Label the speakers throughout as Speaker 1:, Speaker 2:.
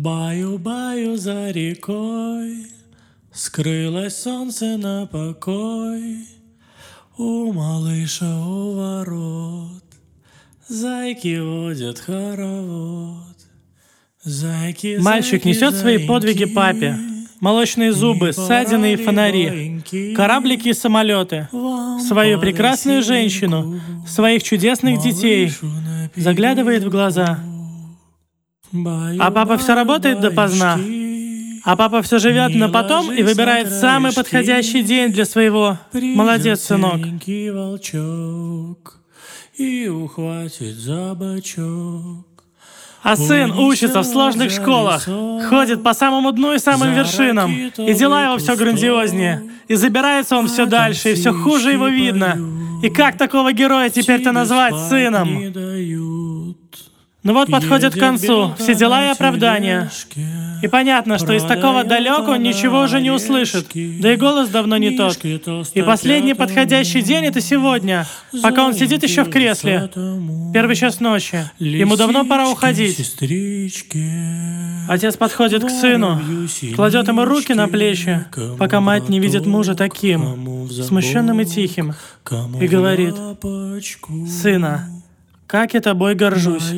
Speaker 1: Баю-баю за рекой, Скрылось солнце на покой. У малыша у ворот Зайки водят хоровод. Зайки,
Speaker 2: Мальчик
Speaker 1: зайки,
Speaker 2: несет свои подвиги папе. Молочные зубы, ссадины и фонари, кораблики и самолеты, свою прекрасную женщину, своих чудесных детей, заглядывает в глаза. А папа
Speaker 1: баю,
Speaker 2: работает допоздна. А папа все живет на потом и выбирает самый подходящий день для своего. Молодец, сынок.
Speaker 1: волчок и ухватит за бочок.
Speaker 2: А сын учится в сложных школах, ходит по самому дну и самым вершинам, и дела его все грандиознее, и забирается он все дальше, и все хуже его видно. И как такого героя теперь-то назвать сыном? Ну вот подходит к концу, все дела и оправдания. И понятно, что из такого он ничего уже не услышит, да и голос давно не тот. И последний подходящий день это сегодня, пока он сидит еще в кресле. Первый час ночи. Ему давно пора уходить. Отец подходит к сыну, кладет ему руки на плечи, пока мать не видит мужа таким, смущенным и тихим, и говорит, «Сына, как я тобой горжусь».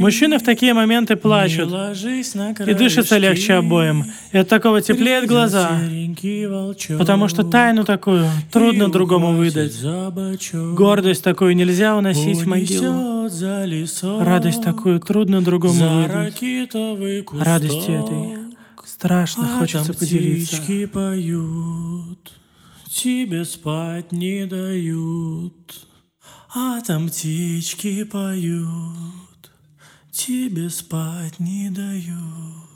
Speaker 2: Мужчины в такие моменты плачут, и дышится легче обоим, и от такого теплеют глаза, потому что тайну такую трудно другому выдать. Гордость такую нельзя уносить в могилу. Радость такую трудно другому выдать. Радости этой страшно хочется поделиться.
Speaker 1: поют, тебе спать не дают. А там птички поют, тебе спать не дают.